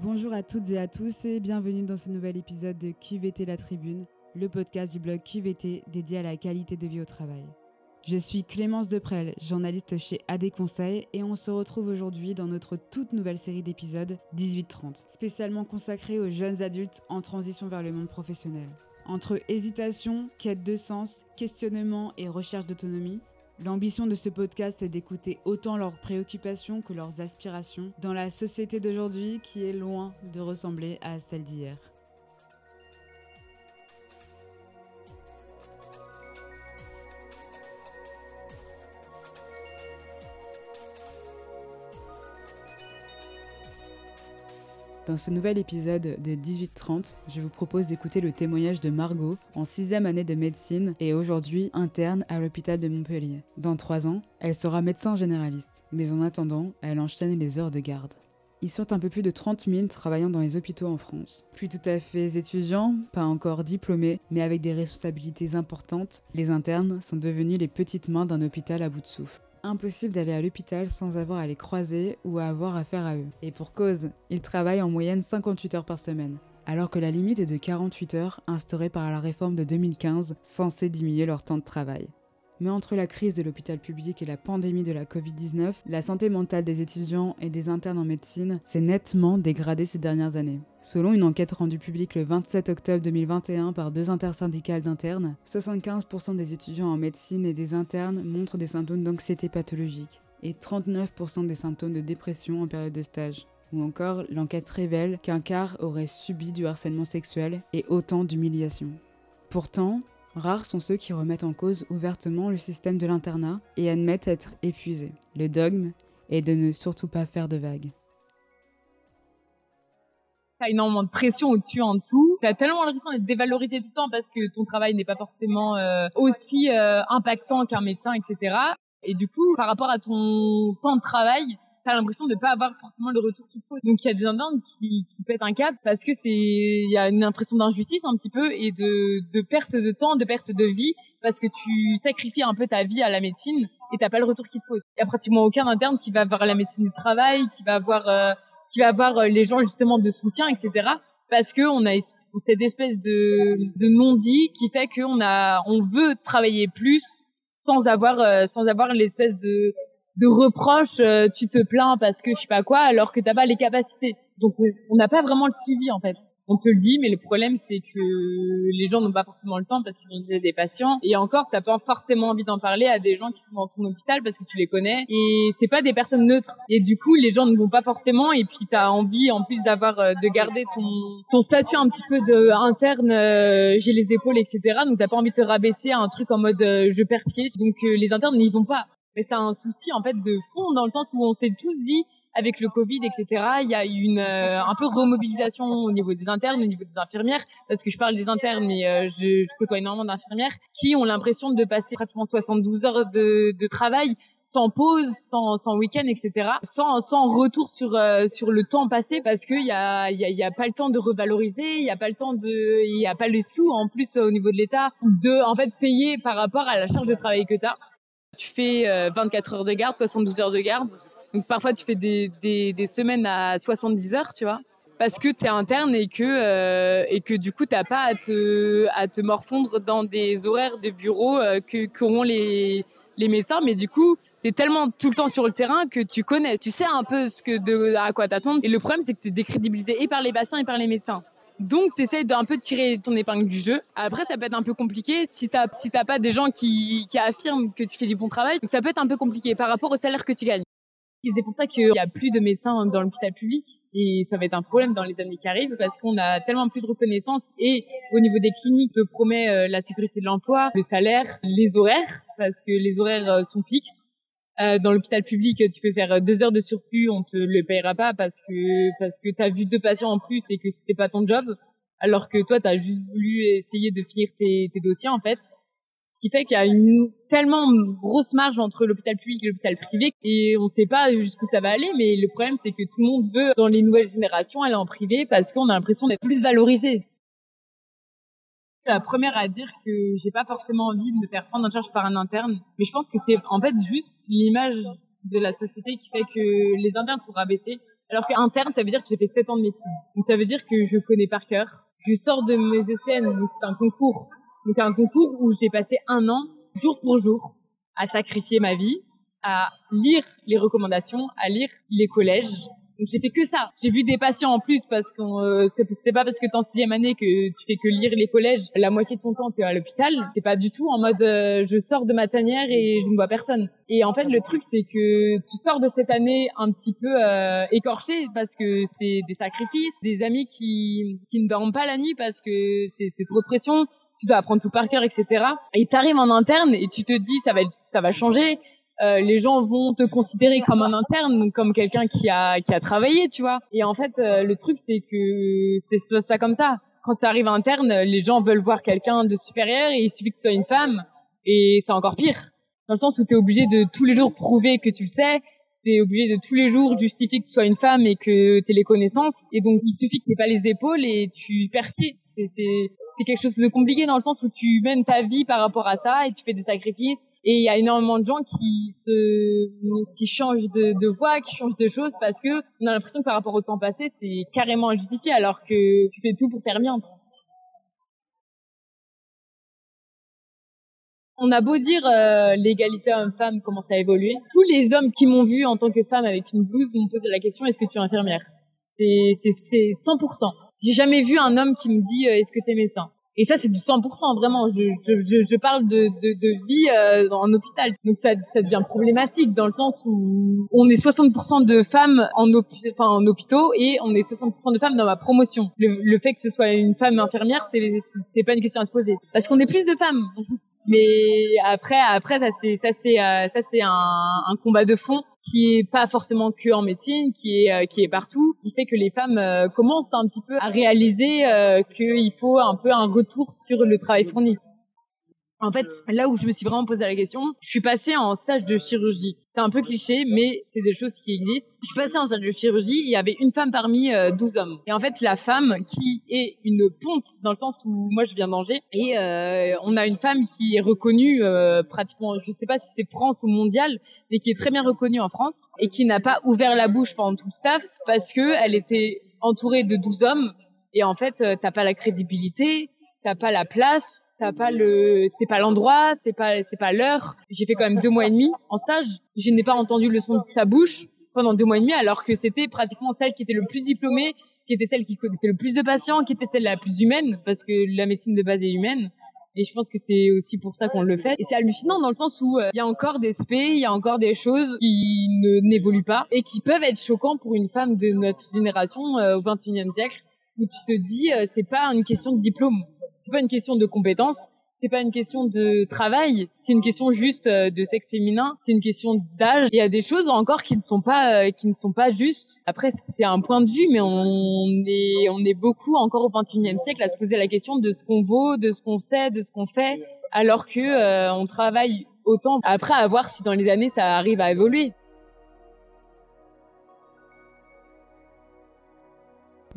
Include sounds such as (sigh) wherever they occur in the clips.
Bonjour à toutes et à tous et bienvenue dans ce nouvel épisode de QVT La Tribune, le podcast du blog QVT dédié à la qualité de vie au travail. Je suis Clémence Deprel, journaliste chez AD Conseil et on se retrouve aujourd'hui dans notre toute nouvelle série d'épisodes 1830, spécialement consacrée aux jeunes adultes en transition vers le monde professionnel. Entre hésitation, quête de sens, questionnement et recherche d'autonomie, L'ambition de ce podcast est d'écouter autant leurs préoccupations que leurs aspirations dans la société d'aujourd'hui qui est loin de ressembler à celle d'hier. Dans ce nouvel épisode de 1830, je vous propose d'écouter le témoignage de Margot, en sixième année de médecine et aujourd'hui interne à l'hôpital de Montpellier. Dans trois ans, elle sera médecin généraliste, mais en attendant, elle enchaîne les heures de garde. Ils sont un peu plus de 30 000 travaillant dans les hôpitaux en France. Plus tout à fait étudiants, pas encore diplômés, mais avec des responsabilités importantes, les internes sont devenus les petites mains d'un hôpital à bout de souffle. Impossible d'aller à l'hôpital sans avoir à les croiser ou à avoir affaire à eux. Et pour cause, ils travaillent en moyenne 58 heures par semaine, alors que la limite est de 48 heures instaurée par la réforme de 2015 censée diminuer leur temps de travail. Mais entre la crise de l'hôpital public et la pandémie de la Covid-19, la santé mentale des étudiants et des internes en médecine s'est nettement dégradée ces dernières années. Selon une enquête rendue publique le 27 octobre 2021 par deux intersyndicales d'internes, 75% des étudiants en médecine et des internes montrent des symptômes d'anxiété pathologique et 39% des symptômes de dépression en période de stage. Ou encore, l'enquête révèle qu'un quart aurait subi du harcèlement sexuel et autant d'humiliation. Pourtant, Rares sont ceux qui remettent en cause ouvertement le système de l'internat et admettent être épuisés. Le dogme est de ne surtout pas faire de vagues. T'as énormément de pression au-dessus, en dessous. T'as tellement l'impression d'être dévalorisé tout le temps parce que ton travail n'est pas forcément euh, aussi euh, impactant qu'un médecin, etc. Et du coup, par rapport à ton temps de travail, l'impression de pas avoir forcément le retour qu'il faut. Donc il y a des internes qui, qui pètent un cap parce que c'est il y a une impression d'injustice un petit peu et de, de perte de temps, de perte de vie parce que tu sacrifies un peu ta vie à la médecine et t'as pas le retour qu'il te faut. Il y a pratiquement aucun interne qui va avoir la médecine du travail, qui va avoir euh, qui va avoir euh, les gens justement de soutien, etc. Parce que on a cette espèce de, de non-dit qui fait qu'on a on veut travailler plus sans avoir euh, sans avoir l'espèce de de reproches, euh, tu te plains parce que je sais pas quoi, alors que t'as pas les capacités. Donc on n'a pas vraiment le suivi en fait. On te le dit, mais le problème c'est que les gens n'ont pas forcément le temps parce qu'ils ont déjà des patients. Et encore, t'as pas forcément envie d'en parler à des gens qui sont dans ton hôpital parce que tu les connais. Et c'est pas des personnes neutres. Et du coup, les gens ne vont pas forcément. Et puis t'as envie en plus d'avoir euh, de garder ton ton statut un petit peu de interne. Euh, j'ai les épaules, etc. Donc t'as pas envie de te rabaisser à un truc en mode je perds pied. Donc les internes n'y vont pas mais c'est un souci en fait de fond dans le sens où on s'est tous dit avec le Covid, etc. Il y a une euh, un peu remobilisation au niveau des internes, au niveau des infirmières, parce que je parle des internes, mais euh, je, je, côtoie énormément d'infirmières qui ont l'impression de passer pratiquement 72 heures de, de travail sans pause, sans, sans week-end, etc. Sans, sans retour sur euh, sur le temps passé, parce qu'il y a y a, y a pas le temps de revaloriser, il y a pas le temps de, il y a pas les sous en plus au niveau de l'État de en fait payer par rapport à la charge de travail que tu as. Tu fais 24 euh, heures de garde, 72 heures de garde. Donc parfois tu fais des, des, semaines à 70 heures, tu vois, parce que tu es interne et que euh, et que du coup t'as pas à te à te morfondre dans des horaires de bureau euh, que qu'auront les les médecins, mais du coup tu es tellement tout le temps sur le terrain que tu connais, tu sais un peu ce que à quoi t'attendre. Et le problème c'est que tu es décrédibilisé et par les patients et par les médecins. Donc, tu essaies d'un peu tirer ton épingle du jeu. Après, ça peut être un peu compliqué si t'as si t'as pas des gens qui, qui affirment que tu fais du bon travail. Donc, ça peut être un peu compliqué par rapport au salaire que tu gagnes. C'est pour ça qu'il y a plus de médecins dans l'hôpital public et ça va être un problème dans les années qui arrivent parce qu'on a tellement plus de reconnaissance et au niveau des cliniques, te promet euh, la sécurité de l'emploi, le salaire, les horaires parce que les horaires euh, sont fixes euh, dans l'hôpital public, tu peux faire deux heures de surplus, on te le payera pas parce que parce que t'as vu deux patients en plus et que c'était pas ton job, alors que toi t'as juste voulu essayer de finir tes, tes dossiers en fait. Ce qui fait qu'il y a une tellement grosse marge entre l'hôpital public et l'hôpital privé et on sait pas jusqu'où ça va aller. Mais le problème c'est que tout le monde veut dans les nouvelles générations aller en privé parce qu'on a l'impression d'être plus valorisé la première à dire que j'ai pas forcément envie de me faire prendre en charge par un interne, mais je pense que c'est en fait juste l'image de la société qui fait que les internes sont rabaissés Alors qu'interne, ça veut dire que j'ai fait 7 ans de médecine. Donc ça veut dire que je connais par cœur. Je sors de mes ECN, donc c'est un concours. Donc un concours où j'ai passé un an, jour pour jour, à sacrifier ma vie, à lire les recommandations, à lire les collèges, donc j'ai fait que ça. J'ai vu des patients en plus parce que euh, c'est pas parce que t'es en sixième année que tu fais que lire les collèges. La moitié de ton temps t'es à l'hôpital. T'es pas du tout en mode euh, je sors de ma tanière et je ne vois personne. Et en fait le truc c'est que tu sors de cette année un petit peu euh, écorché parce que c'est des sacrifices, des amis qui qui ne dorment pas la nuit parce que c'est c'est trop de pression. Tu dois apprendre tout par cœur, etc. Et t'arrives en interne et tu te dis ça va ça va changer euh, les gens vont te considérer comme un interne, comme quelqu'un qui a qui a travaillé, tu vois. Et en fait, euh, le truc c'est que c'est ça comme ça. Quand tu arrives interne, les gens veulent voir quelqu'un de supérieur et il suffit que ce soit une femme et c'est encore pire. Dans le sens où tu es obligé de tous les jours prouver que tu le sais, t'es obligé de tous les jours justifier que tu sois une femme et que t'aies les connaissances. Et donc, il suffit que t'aies pas les épaules et tu perds pied. C'est, c'est, c'est quelque chose de compliqué dans le sens où tu mènes ta vie par rapport à ça et tu fais des sacrifices. Et il y a énormément de gens qui se, qui changent de, de voie, qui changent de choses parce que on a l'impression que par rapport au temps passé, c'est carrément injustifié alors que tu fais tout pour faire bien. On a beau dire euh, l'égalité homme-femme commence à évoluer. Tous les hommes qui m'ont vu en tant que femme avec une blouse m'ont posé la question est-ce que tu es infirmière? C'est c'est c'est 100%. J'ai jamais vu un homme qui me dit euh, est-ce que tu es médecin? Et ça, c'est du 100%, vraiment. Je, je, je, parle de, de, de vie euh, en hôpital. Donc ça, ça devient problématique dans le sens où on est 60% de femmes en, enfin, en hôpitaux et on est 60% de femmes dans ma promotion. Le, le fait que ce soit une femme infirmière, c'est pas une question à se poser. Parce qu'on est plus de femmes. (laughs) Mais après, après ça c'est ça c'est euh, ça c'est un, combat de fond qui est pas forcément que en médecine, qui est euh, qui est partout, qui fait que les femmes euh, commencent un petit peu à réaliser qu'il faut un peu un retour sur le travail fourni. En fait, là où je me suis vraiment posé la question, je suis passée en stage de chirurgie. C'est un peu cliché, mais c'est des choses qui existent. Je suis passée en stage de chirurgie, il y avait une femme parmi 12 euh, hommes. Et en fait, la femme qui est une ponte, dans le sens où moi je viens d'Angers, et euh, on a une femme qui est reconnue euh, pratiquement, je sais pas si c'est France ou mondial, mais qui est très bien reconnue en France, et qui n'a pas ouvert la bouche pendant tout le staff, parce que elle était entourée de 12 hommes, et en fait, t'as pas la crédibilité, t'as pas la place, t'as pas le, c'est pas l'endroit, c'est pas, c'est pas l'heure. J'ai fait quand même deux mois et demi en stage. Je n'ai pas entendu le son de sa bouche pendant deux mois et demi, alors que c'était pratiquement celle qui était le plus diplômée, qui était celle qui connaissait le plus de patients, qui était celle la plus humaine, parce que la médecine de base est humaine. Et je pense que c'est aussi pour ça qu'on le fait. Et c'est hallucinant dans le sens où euh, il y a encore des spé, il y a encore des choses qui ne n'évoluent pas et qui peuvent être choquants pour une femme de notre génération euh, au 21e siècle où tu te dis euh, c'est pas une question de diplôme c'est pas une question de compétence, c'est pas une question de travail, c'est une question juste euh, de sexe féminin, c'est une question d'âge. Il y a des choses encore qui ne sont pas euh, qui ne sont pas justes. Après c'est un point de vue mais on est on est beaucoup encore au 21e siècle à se poser la question de ce qu'on vaut, de ce qu'on sait, de ce qu'on fait alors que euh, on travaille autant après à voir si dans les années ça arrive à évoluer.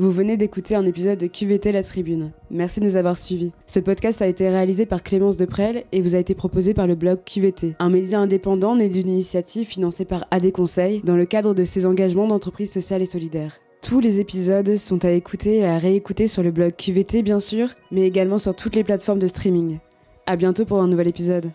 Vous venez d'écouter un épisode de QVT La Tribune. Merci de nous avoir suivis. Ce podcast a été réalisé par Clémence Deprel et vous a été proposé par le blog QVT, un média indépendant né d'une initiative financée par AD Conseil dans le cadre de ses engagements d'entreprise sociale et solidaire. Tous les épisodes sont à écouter et à réécouter sur le blog QVT bien sûr, mais également sur toutes les plateformes de streaming. À bientôt pour un nouvel épisode.